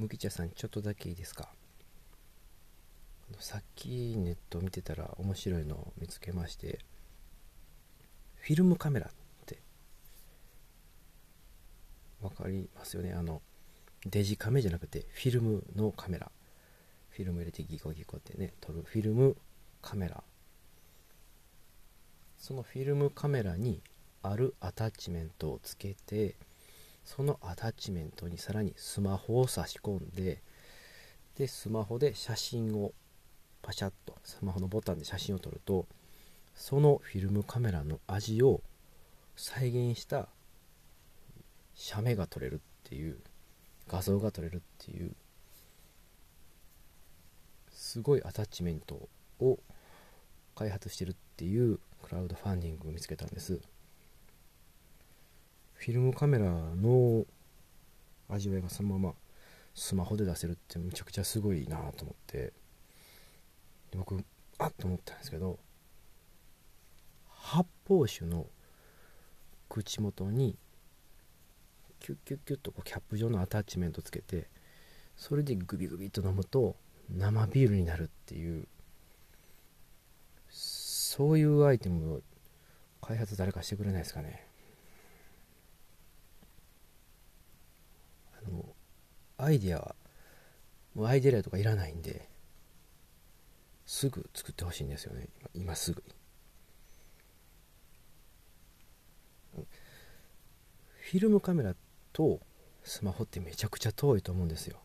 麦茶さんちょっとだけいいですか？さっきネット見てたら面白いのを見つけましてフィルムカメラって分かりますよね？あのデジカメじゃなくてフィルムのカメラ。フィルム入れてギコギコってね撮るフィルムカメラ。そのフィルムカメラにあるアタッチメントをつけてそのアタッチメントにさらにスマホを差し込んででスマホで写真をパシャッとスマホのボタンで写真を撮るとそのフィルムカメラの味を再現した写メが撮れるっていう画像が撮れるっていうすごいアタッチメントを開発してるっていうクラウドファンディングを見つけたんです。フィルムカメラの味わいがそのままスマホで出せるってむちゃくちゃすごいなと思って。僕あっと思ったんですけど発泡酒の口元にキュッキュッキュッとこうキャップ状のアタッチメントつけてそれでグビグビと飲むと生ビールになるっていうそういうアイテムを開発誰かしてくれないですかねあのアイディアはもうアイデアとかいらないんですぐ作ってほしいんですよね今すぐフィルムカメラとスマホってめちゃくちゃ遠いと思うんですよ。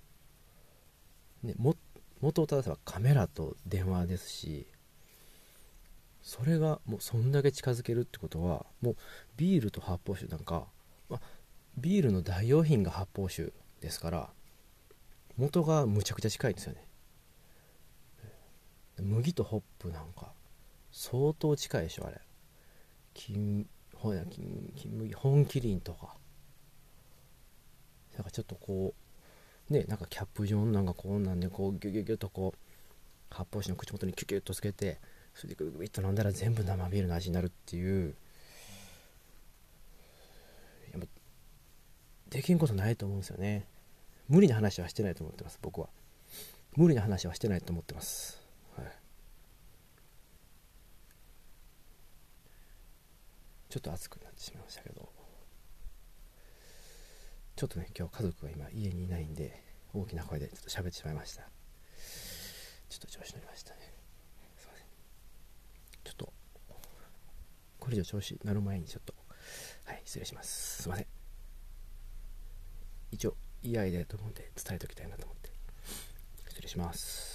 ね、も元を正せばカメラと電話ですしそれがもうそんだけ近づけるってことはもうビールと発泡酒なんか、まビールの代用品が発泡酒ですから元がむちゃくちゃ近いんですよね。麦とホップなんか相当近いでしょあれ。金本金金麦本麒麟とか。なんかちょっとこうねなんかキャップ状なんかこんなんでこうギュギュギュッとこう発泡酒の口元にキュキュッとつけてそれでグビグビッと飲んだら全部生ビールの味になるっていう。やっぱできんことないと思うんですよね。無理な話はしてないと思ってます僕は。無理な話はしてないと思ってます。はい。ちょっと熱くなってしまいましたけど。ちょっとね今日家族が今家にいないんで大きな声でちょっと喋ってしまいました。ちょっと調子乗りましたね。すいません。ちょっとこれ以上調子乗る前にちょっとはい失礼します。すいません。いいアイデアと思って伝えておきたいなと思って。失礼します。